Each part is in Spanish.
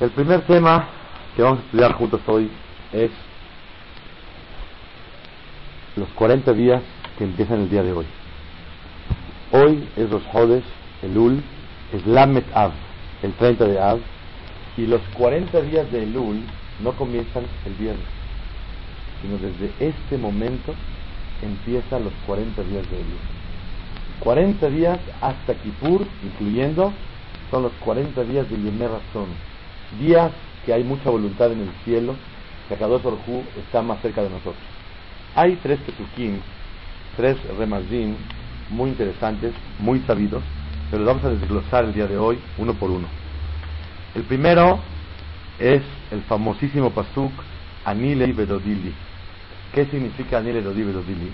El primer tema que vamos a estudiar juntos hoy es los 40 días que empiezan el día de hoy. Hoy es los Jodes, el Ul, es Lamet Av, el 30 de Av, y los 40 días de Elul no comienzan el viernes, sino desde este momento empiezan los 40 días de Elul. 40 días hasta Kippur, incluyendo, son los 40 días de Yemé Razón, días que hay mucha voluntad en el cielo, que Akadosh Orhu está más cerca de nosotros. Hay tres Ketukim, tres Remazim muy interesantes, muy sabidos, pero los vamos a desglosar el día de hoy uno por uno. El primero es el famosísimo Pasuk Anile Bedodili. ¿Qué significa Anile Dodi Bedodili?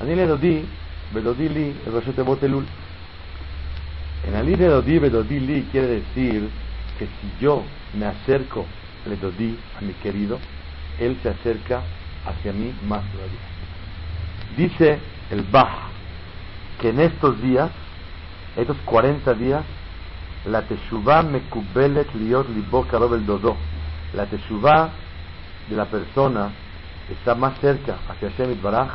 Anile Dodi Bedodili es Botelul. En Anile Dodi Bedodili quiere decir que si yo me acerco le Dodi a mi querido, él se acerca hacia mí más todavía. Dice el Bach que en estos días, estos 40 días, la Teshuvah mekubelet liot libo el dodo. La Teshuvah de la persona está más cerca hacia Hashem Baraj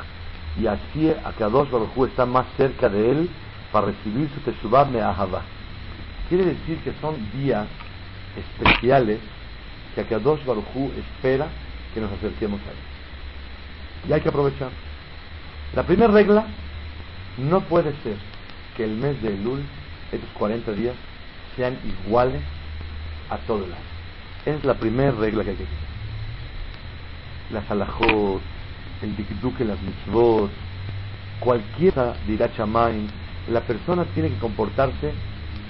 y así Akadosh Baruj Hu está más cerca de él para recibir su Teshuvah me'ahava. Quiere decir que son días especiales que Akadosh Baruj Hu espera que nos acerquemos a él. Y hay que aprovechar. La primera regla no puede ser que el mes de Elul, estos 40 días, sean iguales a todo el año. Es la primera regla que hay que seguir. Las halajot, el dikduk en las mitzvot, cualquiera dirá chamain, la persona tiene que comportarse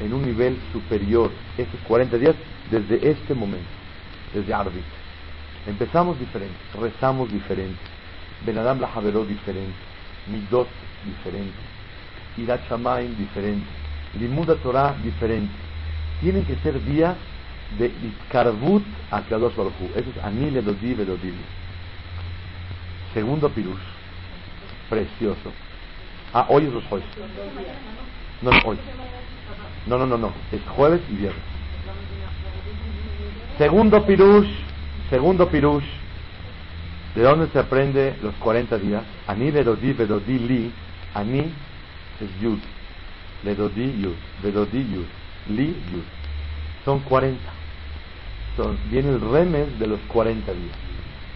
en un nivel superior estos 40 días desde este momento, desde Arbit. Empezamos diferente, rezamos diferente, Benadam la Javeró diferente, Midot diferente, Irat Shamaim diferente, Limuda Torah diferente. Tienen que ser días de Itkarbut a Kadosh Baruj Hu. Eso es Dodi Vedodili. Segundo Pirush. Precioso. Ah, hoy es los. No, no, hoy. No, no, no, no. Es jueves y viernes. Segundo Pirush. Segundo Pirush. ¿De dónde se aprende los 40 días? Ani Vedodi Vedodi Li. Ani es Yud. Vedodi Yud. Vedodi Yud. Li Yud. Son 40. Son, viene el remes de los 40 días.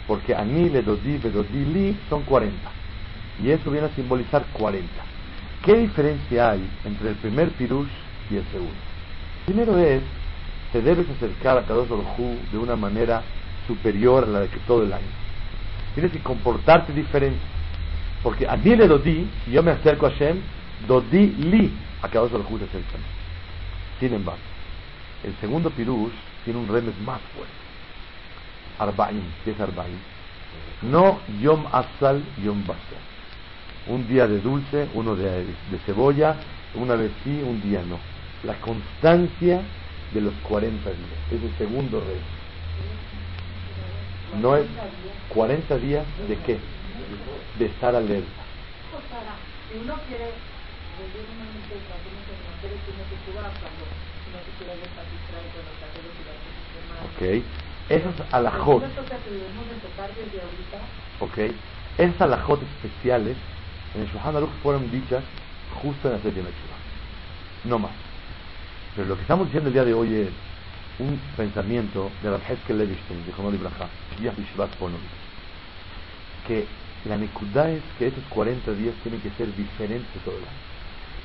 Porque Ani Vedodi Vedodi Li son 40. Y eso viene a simbolizar 40. ¿Qué diferencia hay entre el primer Pirush y el segundo? Primero es, te debes acercar a Kadosh Hu de una manera superior a la de que todo el año. Tienes que comportarte diferente. Porque a mí le si yo me acerco a Hashem, dodí li, a Kadosh Hu se acerca. Sin embargo, el segundo Pirush tiene un remes más fuerte. Arba'im, ¿qué es Arba'im? No Yom Asal, Yom Basal. Un día de dulce, uno de, de cebolla, una vez sí, un día no. La constancia de los 40 días. Es el segundo rey. No es 40 días de qué? De estar alerta. Si Ok. Esas alajot. Ok. Esas alajot especiales en el Shulchan Aruch fueron dichas justo en la serie de No más. Pero lo que estamos diciendo el día de hoy es un pensamiento de Rav Heskel Levinstein, de Jonor Ibrahá, que la Nekudah es que esos 40 días tienen que ser diferentes todo el año.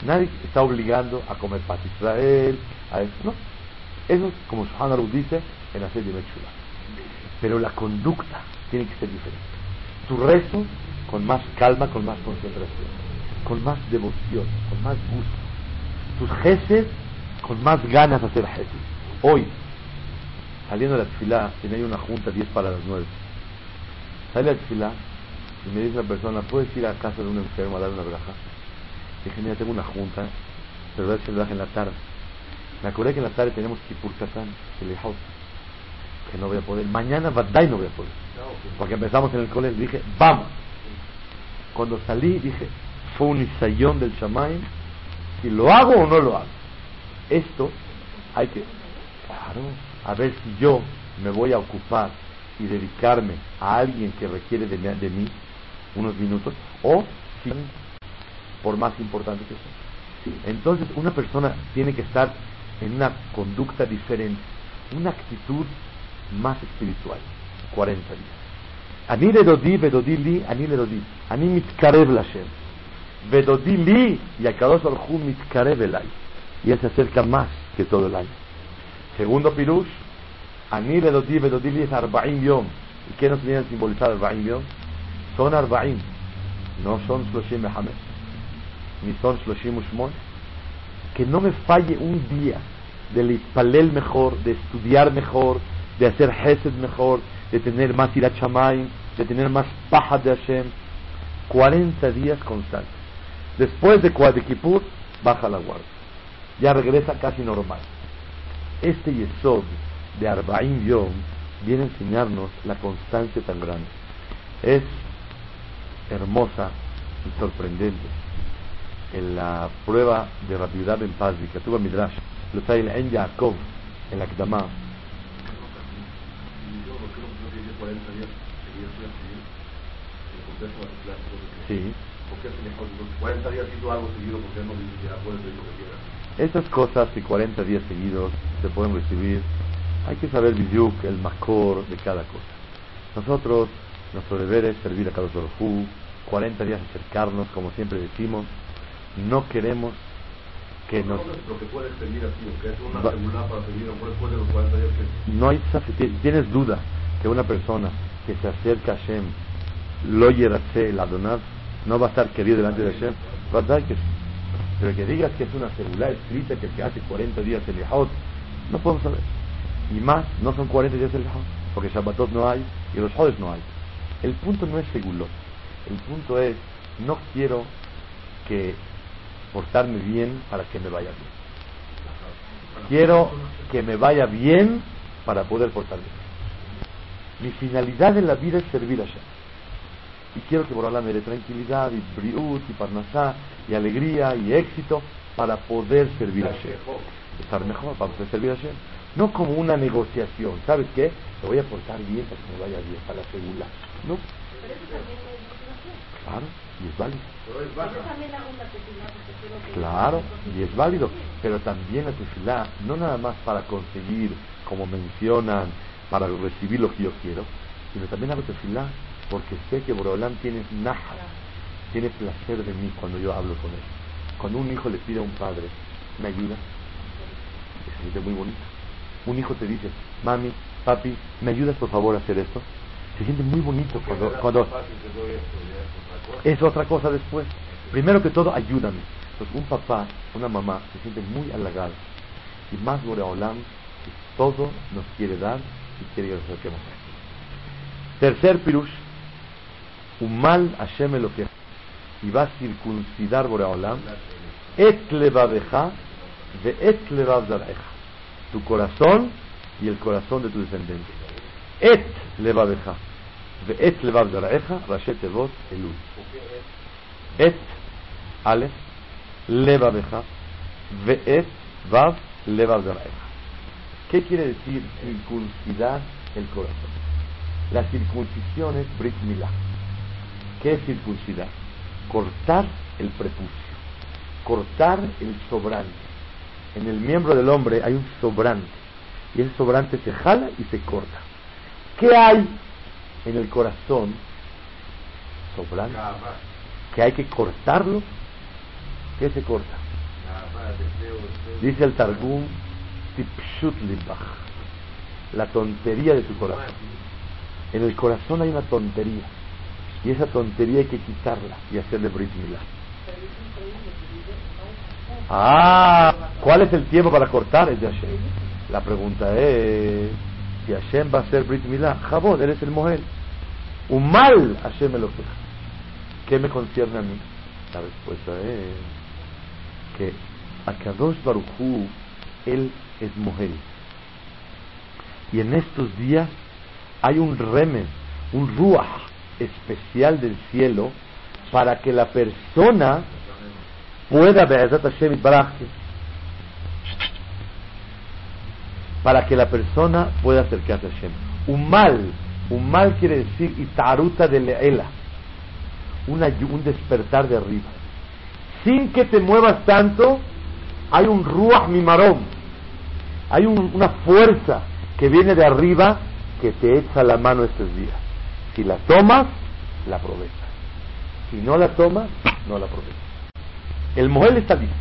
Nadie está obligando a comer paz Israel, a eso, no. Eso es como Aruch dice en la serie de Pero la conducta tiene que ser diferente. Tu rezo con más calma, con más concentración, con más devoción, con más gusto. Tus jeces con más ganas de hacer jeces. Hoy, Saliendo de la tefilá, tenía una junta 10 para las 9. Sale la tefilá y me dice la persona, ¿puedes ir a casa de un enfermo a dar una braja? Dije, mira, tengo una junta, pero voy a hacer braja en la tarde. Me acordé que en la tarde tenemos Kipur Katán, que no voy a poder. Mañana Badai no voy a poder. Porque empezamos en el colegio. Dije, vamos. Cuando salí, dije, fue un isayón del Shamaim. Si lo hago o no lo hago. Esto hay que, claro, a ver si yo me voy a ocupar y dedicarme a alguien que requiere de, de mí unos minutos, o si, por más importante que sea. Entonces, una persona tiene que estar en una conducta diferente, una actitud más espiritual. 40 días. Dodi, vedodi li, ani le dodi. Ani mitkarev Lashem. Vedodi li, y a Kadosh Baruj mitkarev elay. Y él se acerca más que todo el año. Segundo pirush, ani vedodi li es arba'im yom. ¿Y qué nos viene a simbolizar arba'im yom? Son arba'im. No son shloshim mehamed. Ni son shloshim ushmon. Que no me falle un día de palel mejor, de estudiar mejor, de hacer Hesed mejor, de tener más ira de tener más paja de Hashem. 40 días constantes. Después de, Kippur, baja la guardia. Ya regresa casi normal. Este Yesod de Arbaim Yom viene a enseñarnos la constancia tan grande. Es hermosa y sorprendente. En la prueba de rapidez en Pazvi, que tuvo Midrash, lo trae en Yaakov, en la Kdama, 40 días seguidos voy a seguir el contexto de la Sí. ¿Por qué se mejor 40 días hizo algo seguido porque no dice ya puede lo que quiera? Estas cosas que 40 días seguidos se pueden recibir, hay que saber Bidyuk, el macor de cada cosa. Nosotros, nuestro deber es servir a cada Hu, 40 días acercarnos, como siempre decimos, no queremos que nos... Lo que puedes pedir así, que es una para pedir después de los 40 días que... No hay, tienes duda, que una persona que se acerca a Hashem, lo yerase la donar, no va a estar querido delante de Hashem, ¿verdad que Pero que digas que es una celular escrita que se hace 40 días el Lejot, no podemos saber. Y más, no son 40 días el Lejot, porque Shabbatot no hay y los Jodes no hay. El punto no es segulot, el punto es, no quiero que portarme bien para que me vaya bien. Quiero que me vaya bien para poder portarme bien. Mi finalidad en la vida es servir a Hashem. Y quiero que Borala me dé tranquilidad y briut y parnasá y alegría y éxito para poder servir a Hashem. Estar mejor para poder servir a Hashem. No como una negociación. ¿Sabes qué? Me voy a portar bien para que me vaya bien, para la segunda. No. Claro, y es válido. Claro, y es válido. Pero también la tefilá, no nada más para conseguir, como mencionan, para recibir lo que yo quiero, sino también hago tefilá porque sé que Borolam tiene naja, tiene placer de mí cuando yo hablo con él. Cuando un hijo le pide a un padre, ¿me ayuda? Se siente muy bonito. Un hijo te dice, mami, papi, ¿me ayudas por favor a hacer esto? Se siente muy bonito cuando... cuando es otra cosa después. Primero que todo, ayúdame. Entonces, un papá, una mamá, se siente muy halagado. Y más Boreolam, todo nos quiere dar y quiere que nos acerquemos Tercer pirush, Umal Hashem que y va a circuncidar Boreolam, et levabeja de et levavzareja, tu corazón y el corazón de tu descendencia. Et levabeja de et levavzareja, rashet evot elul. Et, alef, levabeja, ve et vav levavzareja. ¿Qué quiere decir circuncidar el corazón? La circuncisión es Brit Milá. ¿Qué es circuncidar? Cortar el prepucio, cortar el sobrante. En el miembro del hombre hay un sobrante y ese sobrante se jala y se corta. ¿Qué hay en el corazón? Sobrante. Que hay que cortarlo. ¿Qué se corta? Dice el Targum la tontería de tu corazón. En el corazón hay una tontería y esa tontería hay que quitarla y hacerle Brit Ah, ¿cuál es el tiempo para cortar? Es de La pregunta es, si Hashem va a ser Brit Milá, Jabod, eres el Mohel. Un mal Hashem me lo queja. ¿Qué me concierne a mí? La respuesta es que Akadosh Baruchú, él es Mohel. Y en estos días hay un remen, un ruach especial del cielo para que la persona pueda para que la persona pueda acercarse a Hashem. Un mal, un mal quiere decir itaruta de leela, un despertar de arriba. Sin que te muevas tanto, hay un ruach mimarón, hay una fuerza que viene de arriba que te echa la mano estos días. Si la tomas, la aprovechas. Si no la tomas, no la aprovechas. El Mohel está listo.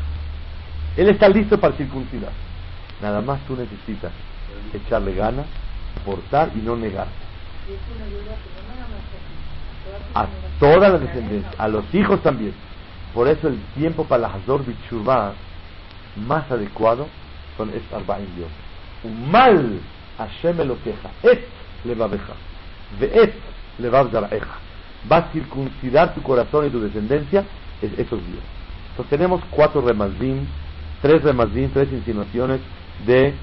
Él está listo para circuncidar. Nada más tú necesitas echarle ganas, portar y no negarte. A toda la descendencia, a los hijos también. Por eso el tiempo para la Hazor Bichuvah más adecuado son estos Arba'im Dios. Un mal Hashem lo queja. Et levabeja. et levav zaraeja. Va a circuncidar tu corazón y tu descendencia esos días. Entonces tenemos cuatro remazdim, tres remazdim, tres insinuaciones de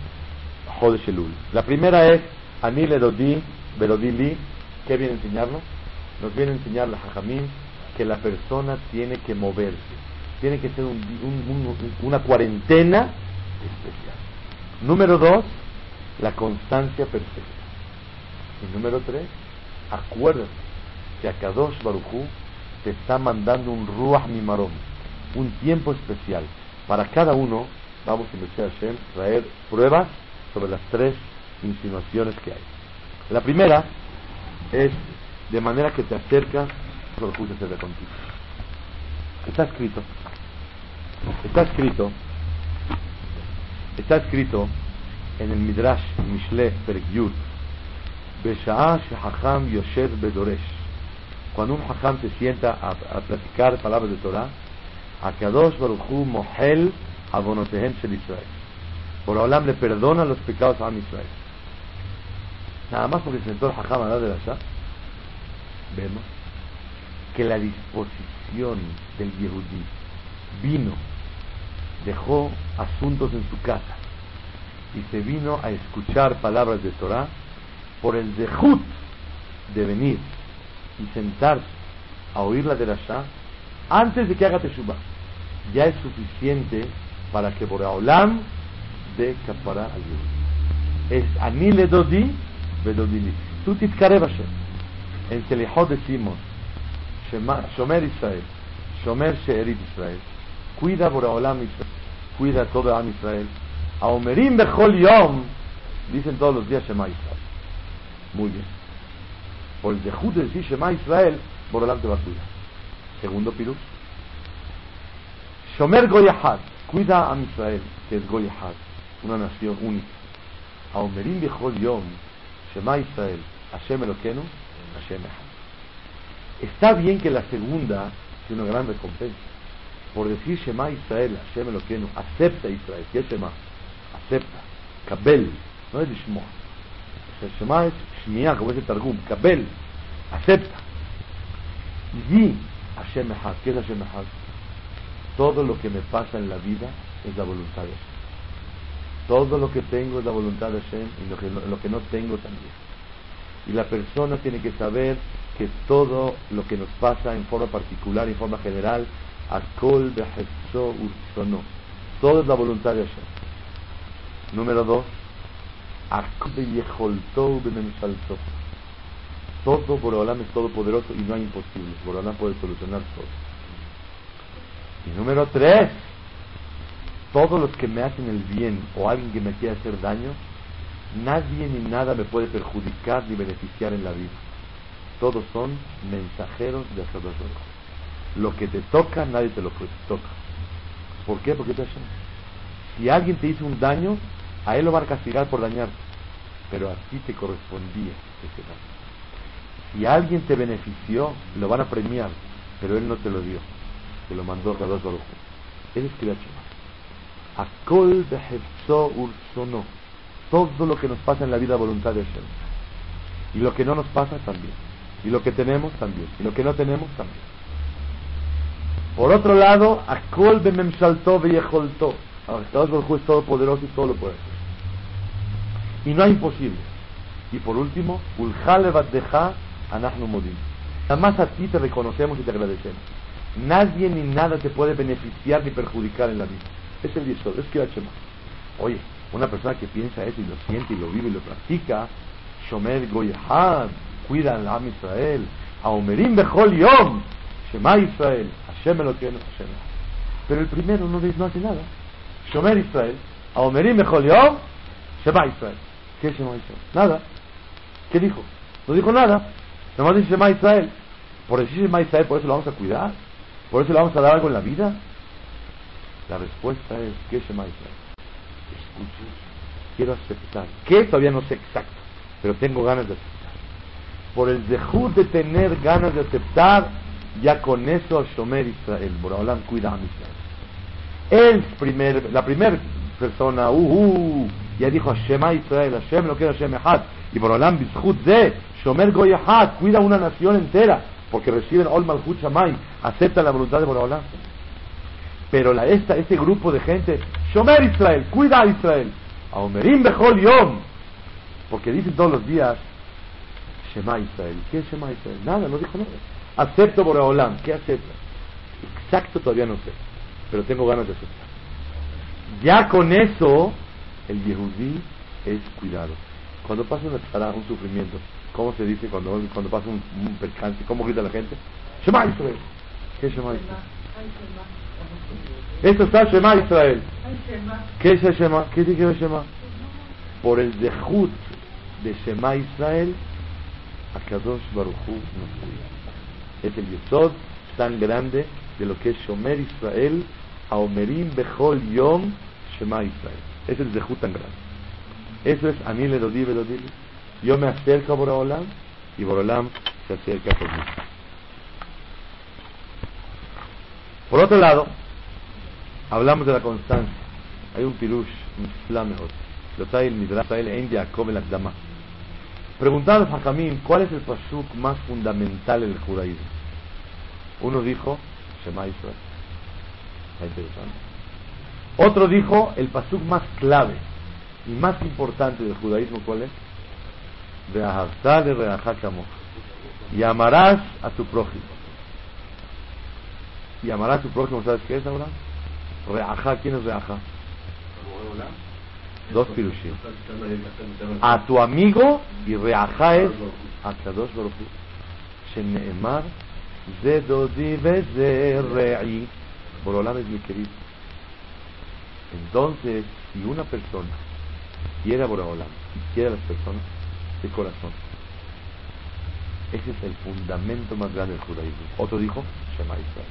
Jodesh Elul. La primera es Anil Erodi, Berodili, ¿qué viene a enseñarnos? Nos viene a enseñar la Jajamín que la persona tiene que moverse, tiene que ser una cuarentena especial. Número dos, la constancia perfecta. Y número tres, acuérdate que Akadosh Baruchú te está mandando un Ruach Mimarom, un tiempo especial. Para cada uno, vamos a investigar a traer pruebas sobre las tres insinuaciones que hay. La primera es de manera que te acercas, Baruchú se ve contigo. Está escrito, está escrito, está escrito en el Midrash Mishle Perek Cuando un Hacham se sienta a, platicar palabras de Torah, Akadosh Baruch Hu Mohel Abonotehem Shel Israel. Por Olam le perdona los pecados a Israel. Nada más porque se sentó el Hacham a de la Shah, vemos que la disposición del Yehudí vino, dejó asuntos en su casa, y se vino a escuchar palabras de Torah por el dejut de venir y sentarse a oír la de Shah antes de que haga Teshuvah. Ya es suficiente para que Boraolam dé capara al Es anile dodi vedodili. Tú tizkare Hashem. En Selihot decimos Shomer Israel, Shomer Sheerit Israel. Cuida Boraolam Israel. Cuida todo Am Israel a Omerim Bechol Yom, dicen todos los días Shema Israel. Muy bien. Por el de decir Shema Israel, por delante va a. Segundo pirus. Shomer Goyahad, cuida a Israel, que es Goyahad, una nación única. A Omerim Yom, Shema Israel, Hashem Eloquenu, Hashem Echad. Está bien que la segunda tiene una gran recompensa. Por decir Shema Israel, Hashem Eloquenu, acepta Israel, ¿qué es Shema? acepta, cabel, no es Lishmoa. Es Shmiya, como es el Targum, cabel, acepta. Di Hashem Echad, ¿qué es Hashem Echad? Todo lo que me pasa en la vida es la voluntad de Hashem. Todo lo que tengo es la voluntad de Hashem y lo que, lo que no tengo también. Y la persona tiene que saber que todo lo que nos pasa en forma particular, en forma general, Akol de Ursono. Todo es la voluntad de Hashem. Número dos, todo Borolam es todopoderoso y no hay imposibles. Borolam puede solucionar todo. Y número tres, todos los que me hacen el bien o alguien que me quiera hacer daño, nadie ni nada me puede perjudicar ni beneficiar en la vida. Todos son mensajeros de Hashem. Lo que te toca, nadie te lo toca. ¿Por qué? Porque te Si alguien te hizo un daño, a él lo van a castigar por dañarte, pero a ti te correspondía ese daño. Si alguien te benefició, lo van a premiar, pero él no te lo dio, te lo mandó Kadosh Baruch Él es Kriyat Akol Ursono. todo lo que nos pasa en la vida voluntad de Hashem. Y lo que no nos pasa también. Y lo que tenemos también. Y lo que no tenemos también. Por otro lado, Akol bememshalto veyecholto. Estados Baruj es todopoderoso y todo lo puede hacer. Y no hay imposible. Y por último, modim. Nada más a ti te reconocemos y te agradecemos. Nadie ni nada te puede beneficiar ni perjudicar en la vida. Es el yesod, es que Oye, una persona que piensa eso y lo siente y lo vive y lo practica, Shomer Goyahad, cuida al Am Israel, Aomerim Bechol Yom, Shema Israel, Hashem lo tiene, Hashem. Pero el primero no, no hace nada. Shomer Israel, Aomerim Bechol Yom, Shema Israel. ¿Qué es Shema Israel? Nada. ¿Qué dijo? No dijo nada. Nomás dice Shema Israel. Por decir Shema Israel, por eso lo vamos a cuidar. Por eso le vamos a dar algo en la vida. La respuesta es, ¿qué es Shema Israel? Escuche, quiero aceptar. ¿Qué? Todavía no sé exacto, pero tengo ganas de aceptar. Por el dejud de tener ganas de aceptar, ya con eso Shomer Israel, Boraholam cuida a Israel. El primer, la primera persona, uh, uh, ya dijo Shema Israel, Hashem lo que Hashem Echad, y Boraholam Bizhut de Shomer Goyahad, cuida una nación entera porque reciben Ol Malchut Shamay, aceptan la voluntad de Boraholam. Pero la, esta, este grupo de gente, Shomer Israel, cuida Israel, a Omerim Bechol Yom, porque dicen todos los días, Shema Israel. ¿Qué es Shema Israel? Nada, no dijo nada. Acepto Boraholam, ¿qué acepta? Exacto todavía no sé, pero tengo ganas de aceptar. Ya con eso, el Yehudí es cuidado. Cuando pasa una un sufrimiento, ¿Cómo se dice cuando, cuando pasa un, percance? ¿Cómo grita la gente? Shema Israel. ¿Qué es Shema Israel? Esto está Shema Israel. ¿Qué es Shema? ¿Qué dice Shema? Por el dejut de Shema Israel, Akadosh Baruchu nos cuida. Es el yesod tan grande de lo que es Shomer Israel, Aomerim Bechol Yom Shema Israel. Es el dejut tan grande. Eso es Anile Dodi Bedodili. Yo me acerco a Borolam y Borolam se acerca por mí. Por otro lado, hablamos de la constancia. Hay un pirush, un flamejot. Lo trae el Midrash, trae el Jacob el Akdama. Preguntaron a Jamín, ¿cuál es el pasuk más fundamental en el judaísmo? Uno dijo, Shema Israel. Está interesante. Otro dijo, el pasuk más clave y más importante del judaísmo, ¿cuál es? y amarás a tu prójimo. Y amarás a tu prójimo, ¿sabes qué es ahora? Reajá, ¿quién es Reajá? Dos pirushim. A tu amigo y Reajá es a Kadosh Baruch Sheneemar. Borolam es mi querido. Entonces, si una persona quiere a Borolam y quiere a las personas, de corazón. Ese es el fundamento más grande del judaísmo. Otro dijo, Shema Israel.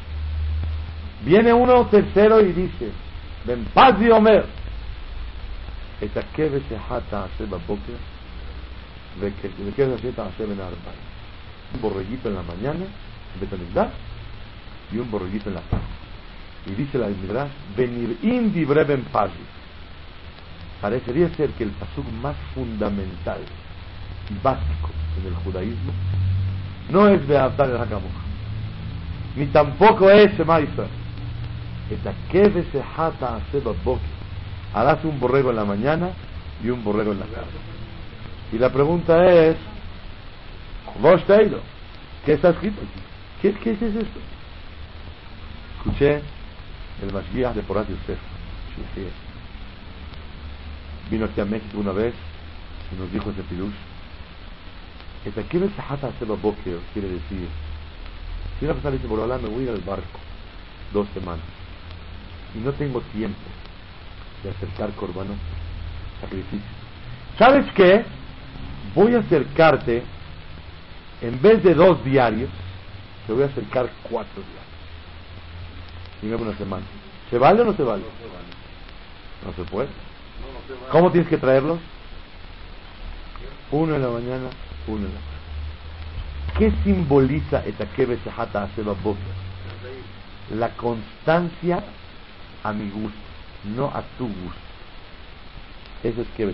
Viene uno tercero y dice, Ben Paz y Omer, un borreguito en la mañana, y un borreguito en la tarde. Y dice la Midrash, venir indi pazi. Parecería ser que el pasuk más fundamental básico en el judaísmo no es Beatar el Hakamuch, ni tampoco es Shema Israel. Harás un borrego en la mañana y un borrego en la tarde. Y la pregunta es, ¿qué está escrito aquí? ¿Qué, qué es esto? Escuché el Mashgiach de Porat Yosef, vino aquí a México una vez y nos dijo ese pirush esta quiere boker quiere decir, si una persona dice, por me voy al barco dos semanas y no tengo tiempo de acercar corbano, sacrificio. ¿Sabes qué? Voy a acercarte, en vez de dos diarios, te voy a acercar cuatro diarios. Dime una semana. ¿Se vale o no se vale? No se puede. ¿Cómo tienes que traerlos? Uno en la mañana, uno ¿Qué simboliza La constancia a mi gusto, no a tu gusto. Eso es que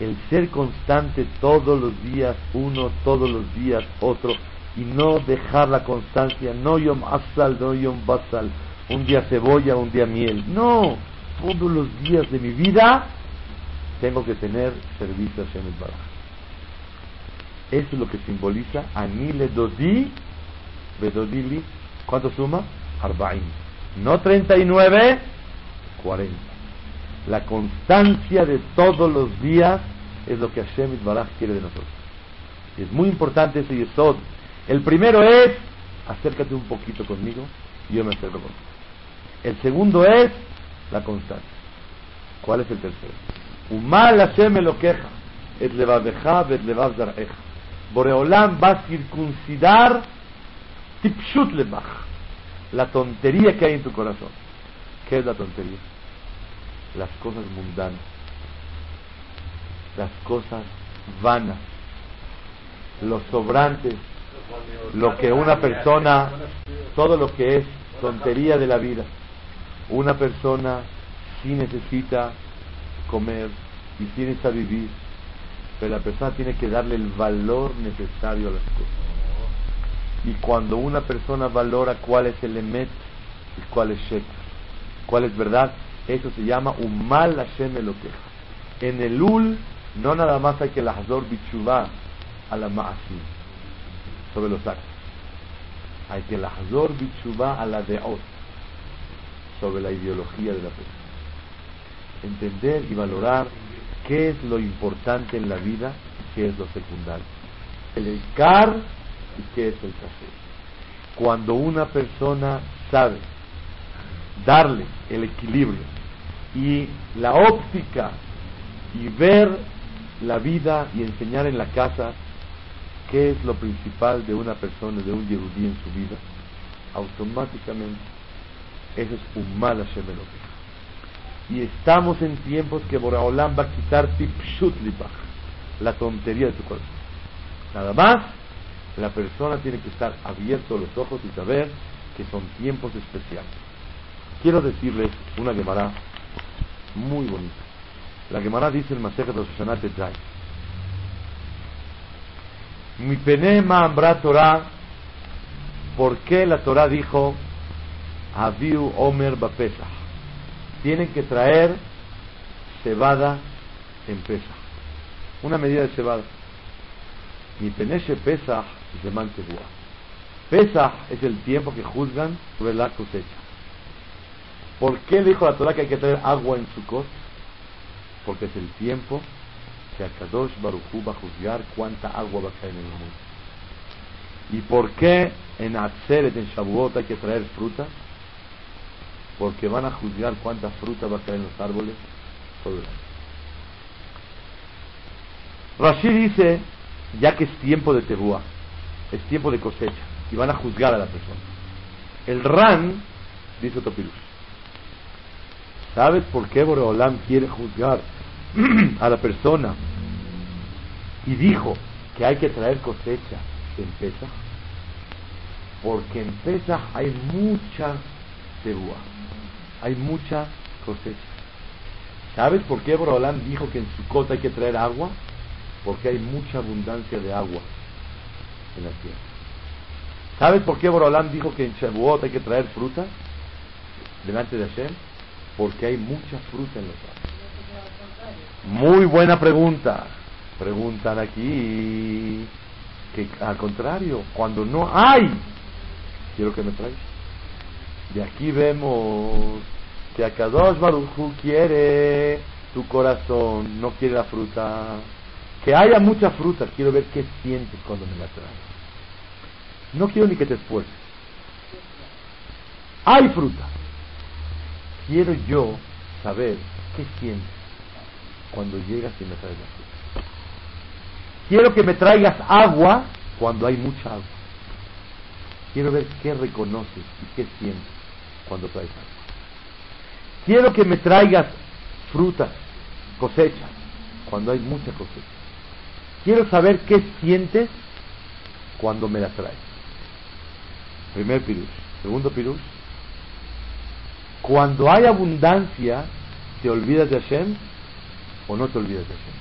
el ser constante todos los días, uno, todos los días, otro, y no dejar la constancia, no yom asal, no yom basal, un día cebolla, un día miel, no, todos los días de mi vida tengo que tener servicio a Shem. Eso es lo que simboliza Anile Dodi, Bedodili, ¿cuánto suma? Arbaim. No 39, 40. La constancia de todos los días es lo que Hashem Baraj quiere de nosotros. Es muy importante ese yesod. El primero es, acércate un poquito conmigo y yo me acerco contigo. El segundo es la constancia. ¿Cuál es el tercero? Umal Hashem lo queja. Es levaveja, es levav zareja. Boreolam va a circuncidar tipshut lebach. La tontería que hay en tu corazón. ¿Qué es la tontería? Las cosas mundanas. Las cosas vanas. Los sobrantes. Lo que una persona, todo lo que es tontería de la vida. Una persona sí necesita comer y sí necesita vivir, pero la persona tiene que darle el valor necesario a las cosas. Y cuando una persona valora cuál es el emet y cuál es shek, cuál es verdad, eso se llama un mal Hashem queja. En el ul no nada más hay que la hazor bichuvá a la ma'asim, sobre los actos. Hay que la hazor bichuvá a la deot, sobre la ideología de la persona. Entender y valorar qué es lo importante en la vida y qué es lo secundario. El car y qué es el café. Cuando una persona sabe darle el equilibrio y la óptica y ver la vida y enseñar en la casa qué es lo principal de una persona, de un yehudí en su vida, automáticamente eso es un mal Hashem Y estamos en tiempos que Boraholam va a quitar la tontería de tu corazón. Nada más la persona tiene que estar abierto los ojos y saber que son tiempos especiales. Quiero decirles una Gemara muy bonita. La Gemara dice en Masejet Rosh Jai. Mi penema ambra Torah, ¿por qué la Torah dijo Aviu Omer Bapesach? Tienen que traer cebada en pesa. Una medida de cebada. Mi peneche Pesach de Mantebua. Pesach es el tiempo que juzgan sobre la cosecha. ¿Por qué dijo la Torah que hay que traer agua en su costa? Porque es el tiempo que Akadosh Baruchu va a juzgar cuánta agua va a caer en el mundo. ¿Y por qué en Atzeret, en Shavuot, hay que traer fruta? Porque van a juzgar cuánta fruta va a caer en los árboles todo el año. Rashi dice, ya que es tiempo de Teruah, es tiempo de cosecha y van a juzgar a la persona. El Ran, dice Topilus, ¿sabes por qué Boreolam quiere juzgar a la persona? Y dijo que hay que traer cosecha en Pesach, porque en Pesach hay mucha teruah, hay mucha cosecha. ¿Sabes por qué Boreolam dijo que en su cota hay que traer agua? Porque hay mucha abundancia de agua en la tierra. ¿Sabes por qué Borolam dijo que en Shavuot hay que traer fruta delante de Hashem? Porque hay mucha fruta en los árboles. Muy buena pregunta. Preguntan aquí que al contrario, cuando no hay, quiero que me traigas. Y aquí vemos que Akadosh Baruchu quiere tu corazón, no quiere la fruta que haya mucha fruta, quiero ver qué sientes cuando me la traes. No quiero ni que te esfuerces. Hay fruta. Quiero yo saber qué sientes cuando llegas y me traes la fruta. Quiero que me traigas agua cuando hay mucha agua. Quiero ver qué reconoces y qué sientes cuando traes agua. Quiero que me traigas frutas, cosecha, cuando hay mucha cosecha. Quiero saber qué sientes cuando me la traes. Primer pirush. Segundo pirush. Cuando hay abundancia, ¿te olvidas de Hashem o no te olvidas de Hashem?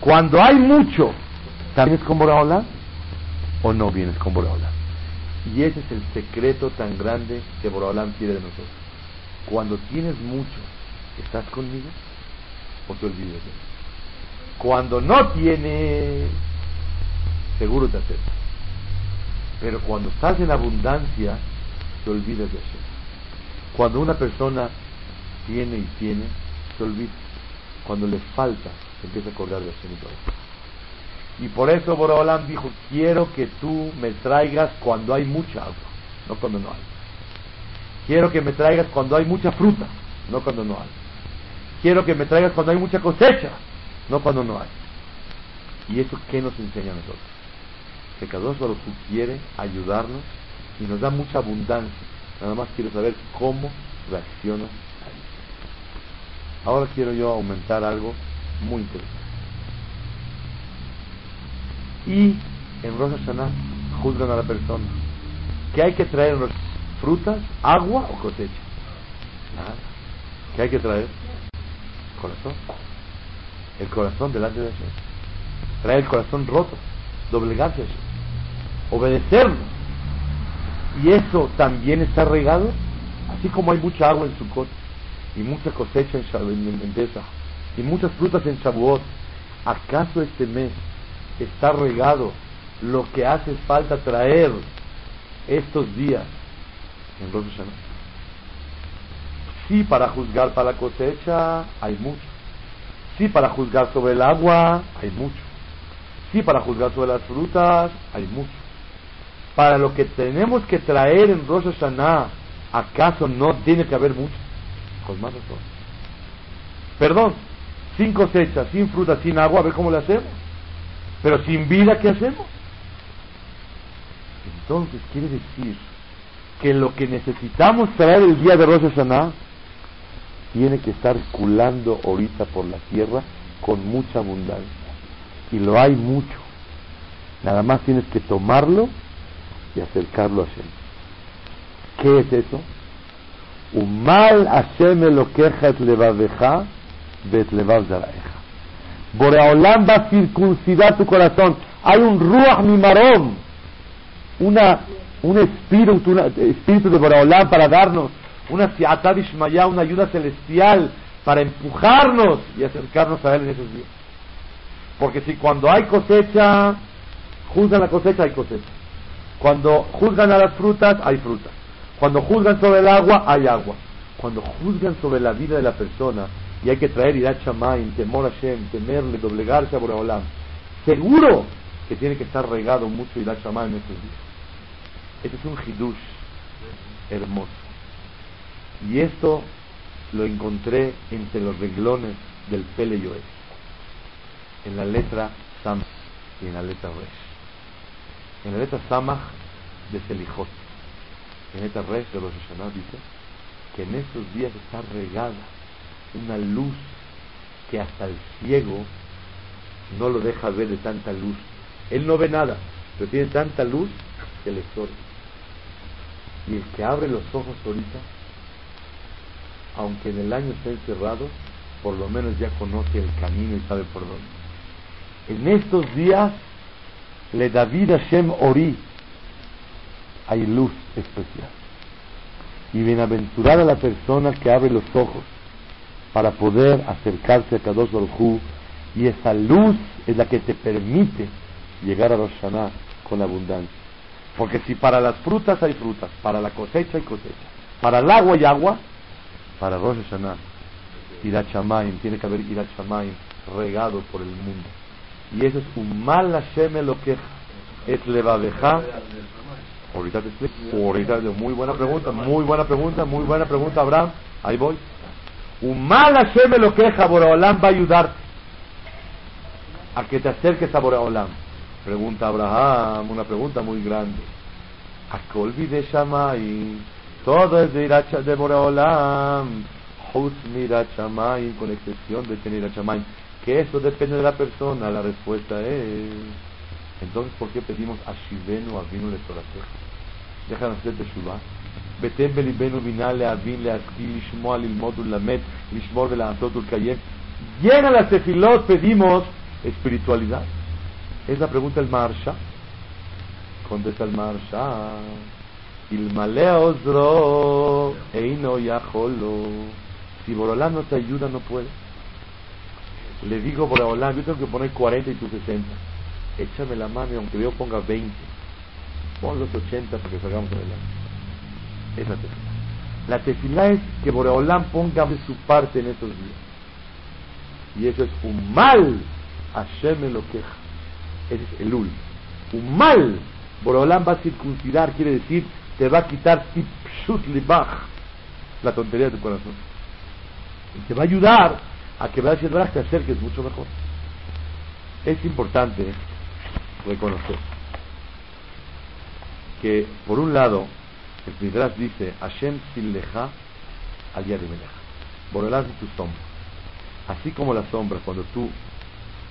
Cuando hay mucho, ¿vienes con Boraholam o no vienes con Boraholam? Y ese es el secreto tan grande que Boraholam quiere de nosotros. Cuando tienes mucho, ¿estás conmigo o te olvidas de mí? Cuando no tienes, seguro te acepto. Pero cuando estás en abundancia, te olvidas de Hashem. Cuando una persona tiene y tiene, se olvida. Cuando le falta, se empieza a acordar de Hashem y. Y por eso Borobalam dijo, quiero que tú me traigas cuando hay mucha agua, no cuando no hay. Quiero que me traigas cuando hay mucha fruta, no cuando no hay. Quiero que me traigas cuando hay mucha cosecha, no cuando no hay. ¿Y eso qué nos enseña a nosotros? Que Kadosh quiere ayudarnos y nos da mucha abundancia. Nada más quiero saber cómo reacciona. Ahora quiero yo aumentar algo muy interesante. Y en Rosh Hashanah juzgan a la persona. ¿Qué hay que traer en Rosh ¿Frutas, agua o cosecha? Nada. ¿Qué hay que traer? Corazón. El corazón delante de Hashem. Traer el corazón roto. Doblegarse a Hashem. Obedecerlo. Y eso también está regado. Así como hay mucha agua en Sukkot y mucha cosecha en, en, en y muchas frutas en Shavuot, ¿acaso este mes está regado lo que hace falta traer estos días en Rosh Hashanah? Sí, para juzgar para la cosecha hay mucho. Sí, para juzgar sobre el agua hay mucho. Sí, para juzgar sobre las frutas hay mucho. Para lo que tenemos que traer en Rosh Hashanah, ¿acaso no tiene que haber mucho? Perdón, sin cosecha, sin fruta, sin agua, a ver cómo le hacemos. Pero sin vida, ¿qué hacemos? Entonces quiere decir que lo que necesitamos traer el día de Rosh Hashanah tiene que estar culando ahorita por la tierra con mucha abundancia. Y lo hay mucho. Nada más tienes que tomarlo y acercarlo a Hashem. ¿Qué es eso? Umal Hashem elokeja et levaveja bet levav zaraeja. Boreolam va a circuncidar tu corazón. Hay un ruach mimarón, una, un espíritu, una- espíritu de Boreolam para darnos una siatad ishmaya, una ayuda celestial para empujarnos y acercarnos a él en esos días. Porque si cuando hay cosecha, juzgan la cosecha, hay cosecha. Cuando juzgan a las frutas, hay frutas. Cuando juzgan sobre el agua, hay agua. Cuando juzgan sobre la vida de la persona, y hay que traer Irat temor a Hashem, temerle, doblegarse a Boreolam, seguro que tiene que estar regado mucho Irat Shamayim en estos días. Este es un hidush hermoso. Y esto lo encontré entre los renglones del Pele Yoel, en la letra Samach y en la letra Resh. En la letra Samach de Selijot, en letra Resh de Rosh Hashanah dice que en estos días está regada una luz que hasta el ciego no lo deja ver de tanta luz. Él no ve nada, pero tiene tanta luz que le estorba. Y el que abre los ojos ahorita, aunque en el año esté encerrado, por lo menos ya conoce el camino y sabe por dónde. En estos días, le David Hashem Ori, hay luz especial. Y bienaventurada la persona que abre los ojos para poder acercarse a Kadosh Baruj y esa luz es la que te permite llegar a Rosh Hashanah con abundancia. Porque si para las frutas hay frutas, para la cosecha hay cosecha, para el agua hay agua, para Rosh Hashanah, Irat Shamayim, tiene que haber Irat Shamayim regado por el mundo. Y eso es un mal Hashem lo que es levaveja. Ahorita te explico. Ahorita, muy buena pregunta, muy buena pregunta, muy buena pregunta, Abraham. Ahí voy. Un mal Hashem lo queja, Boraholam va a ayudarte a que te acerques a Boraholam. Pregunta Abraham, una pregunta muy grande. ¿A qué olvide Shamayim? Todo es de Iracha de Boraholam. Shamayim, con excepción de tener Irat Shamayim. Que eso depende de la persona. La respuesta es. Entonces, ¿por qué pedimos a Shivenu Avinu le Torah? Déjanos hacer Teshuvah. בתם בליבנו בינה להבין, להשכיל, לשמוע, ללמוד וללמד, לשמור ולעשות ולקיים. Llegan las tefilot, pedimos espiritualidad? Es la pregunta del Marsha. Contesta el Marsha. Ilmale Osro, Eino Yaholo. Si Borolán no te ayuda, no puede. Le digo Borolán, yo tengo que poner 40 y tú 60. Échame la mano y aunque yo ponga 20, pon los 80 para que salgamos adelante. Es la tefilá. La tefilá es que Boreolán ponga su parte en estos días. Y eso es un mal. Hashem lo queja. Ese es el ul. Un mal. Boreolán va a circuncidar, quiere decir, te va a quitar tipshut la tontería de tu corazón. Y te va a ayudar a que veas el te acerques mucho mejor. Es importante reconocer que, por un lado, el Midrash dice, Hashem Sileja al Meleja. Borolás de tu sombra. Así como la sombra, cuando tú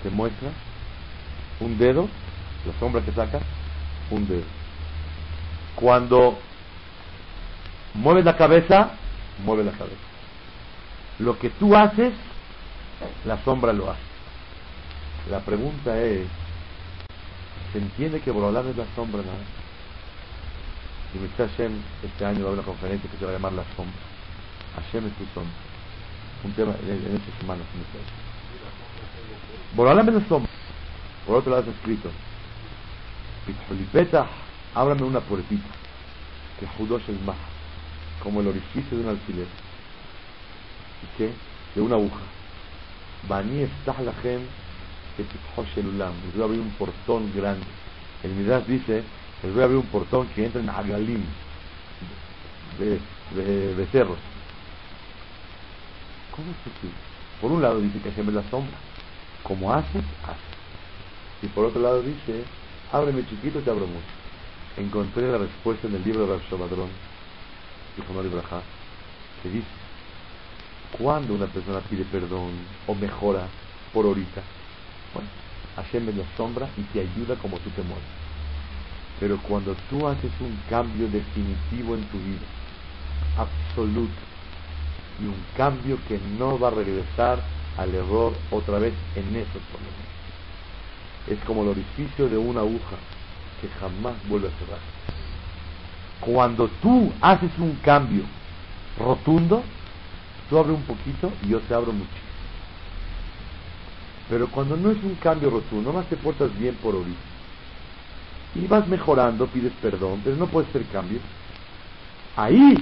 te muestras un dedo, la sombra que sacas, un dedo. Cuando mueves la cabeza, mueve la cabeza. Lo que tú haces, la sombra lo hace. La pregunta es, ¿se entiende que Borolán es la sombra nada? Y Hashem este año va a haber una conferencia que se va a llamar La Sombra. Hashem es tu sombra. Un tema en, en esta semana. Borolam es la sombra. Por otro lado está escrito. Pitolipeta, ábrame una puertita. Que Judosh es más. Como el orificio de un alfiler. ¿Y qué? De una aguja. Bani estah lachem Les voy a abrir un portón grande. El Midrash dice les voy a abrir un portón que entra en Agalim, de, de becerros. ¿Cómo es posible? Por un lado dice que Hashem es la sombra. Como haces, haces. Y por otro lado dice, ábreme chiquito, te abro mucho. Encontré la respuesta en el libro de Rav Shabadron, dijo Mari Braja, que dice, cuando una persona pide perdón o mejora por ahorita, bueno, Hashem sombra y te ayuda como tú te mueves. Pero cuando tú haces un cambio definitivo en tu vida, absoluto, y un cambio que no va a regresar al error otra vez en esos momentos, es como el orificio de una aguja que jamás vuelve a cerrar. Cuando tú haces un cambio rotundo, tú abres un poquito y yo te abro muchísimo. Pero cuando no es un cambio rotundo, nomás te portas bien por ahorita y vas mejorando, pides perdón, pero no puedes hacer cambios. Ahí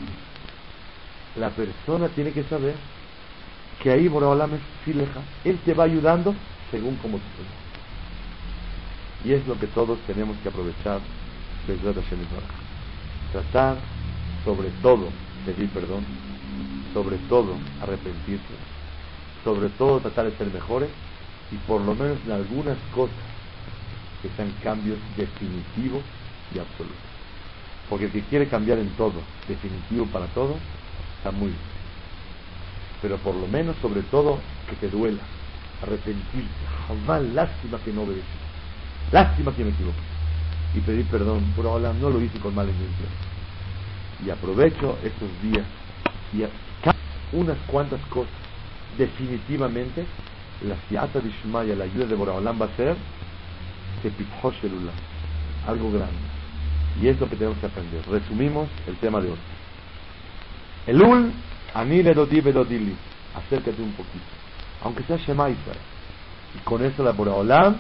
la persona tiene que saber que ahí Boraholam es fileja. Él te va ayudando según como tú Y es lo que todos tenemos que aprovechar Tratar sobre todo pedir perdón, sobre todo arrepentirse, sobre todo tratar de ser mejores y por lo menos en algunas cosas que sean cambios definitivos y absolutos. Porque que quiere cambiar en todo, definitivo para todo, está muy bien. Pero por lo menos, sobre todo, que te duela, arrepentirte, jamás lástima que no obedecí, lástima que me equivoqué, y pedir perdón, por ahora no lo hice con mala intención. Y aprovecho estos días y unas cuantas cosas, definitivamente, la fiata de Shmaya, la ayuda de Boraholam va a ser algo grande. Y es lo que tenemos que aprender. Resumimos el tema de hoy. El ul, anile dodi bedodili. Acércate un poquito. Aunque sea Shema. Y con eso la Boraholam,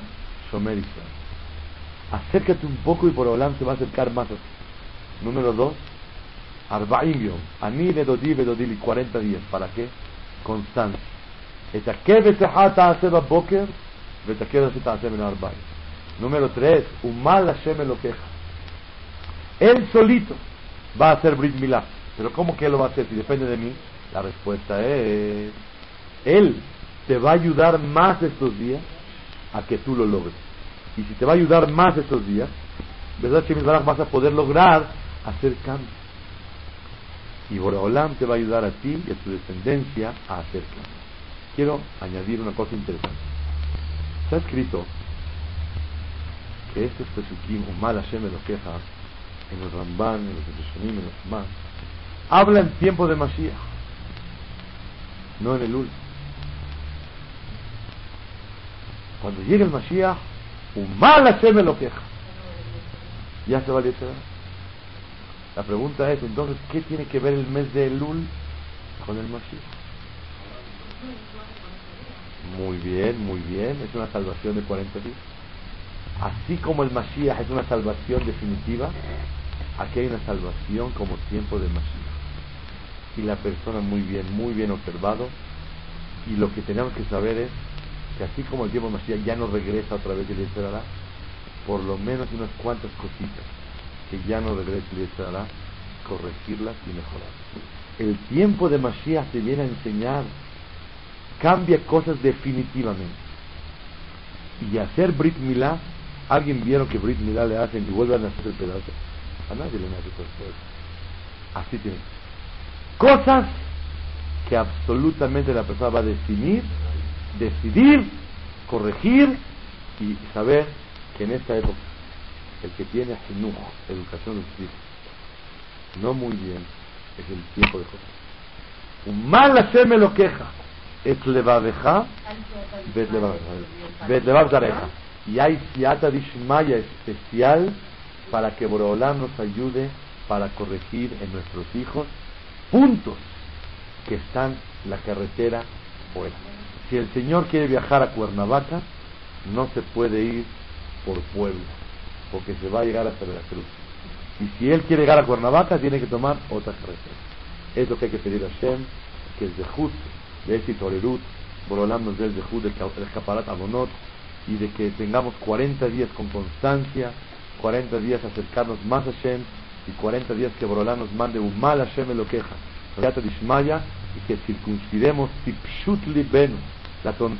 Shomer. Acércate un poco y Boraholam se va a acercar más a ti. Número dos, Arba'im yom. Anile dodi bedodili. 40 días. ¿Para qué? Constancia. את הכבש אחד תעשה בבוקר ואת הכבש תעשה מן הארבעים. Número tres, Umal Hashem lo queja. Él solito va a hacer Brit Milá. Pero ¿cómo que él lo va a hacer si depende de mí? La respuesta es, Él te va a ayudar más estos días a que tú lo logres. Y si te va a ayudar más estos días, ¿verdad, que Vas a poder lograr hacer cambios. Y Boraholam te va a ayudar a ti y a tu descendencia a hacer cambios. Quiero añadir una cosa interesante. Está escrito que estos pesukim, o mal Hashem lo queja, en los Ramban, en los Rishonim, en los más, habla en tiempo de Mashiach, no en el último. Cuando llegue el Mashiach, un mal me lo queja. Ya se va a La pregunta es, entonces, ¿qué tiene que ver el mes de Elul con el Mashiach? Muy bien, muy bien, es una salvación de 40 días. Así como el Mashiach es una salvación definitiva, aquí hay una salvación como tiempo de Mashiach. Y la persona muy bien, muy bien observado, y lo que tenemos que saber es que así como el tiempo de Mashiach ya no regresa otra vez el Yetzirah, por lo menos unas cuantas cositas que ya no regresa el Yetzirah, corregirlas y mejorar. El tiempo de Mashiach te viene a enseñar, cambia cosas definitivamente. Y hacer Brit Milá ¿Alguien vieron que Brit Milá le hacen y vuelven a hacer el pedazo? A nadie le nace todo Así tiene. Cosas que absolutamente la persona va a definir, decidir, corregir y saber que en esta época el que tiene enojo, educación no muy bien, es el tiempo de cosas. Un mal hacerme lo queja, es levadeja, ves levadeja y hay siata dishmaya especial para que Borolam nos ayude para corregir en nuestros hijos puntos que están la carretera fuera. Si el Señor quiere viajar a Cuernavaca, no se puede ir por Puebla, porque se va a llegar hasta Veracruz. Y si Él quiere llegar a Cuernavaca, tiene que tomar otra carretera. Es lo que hay que pedir a Shem, que es de Jud, de Esi Torerut, Borolam nos dé el de Jud, el Caparat Abonot, y de que tengamos 40 días con constancia, 40 días acercarnos más a Shem y 40 días que Borolá nos mande un mal a Shem lo queja, y que circuncidemos tipshut libenu, la tontería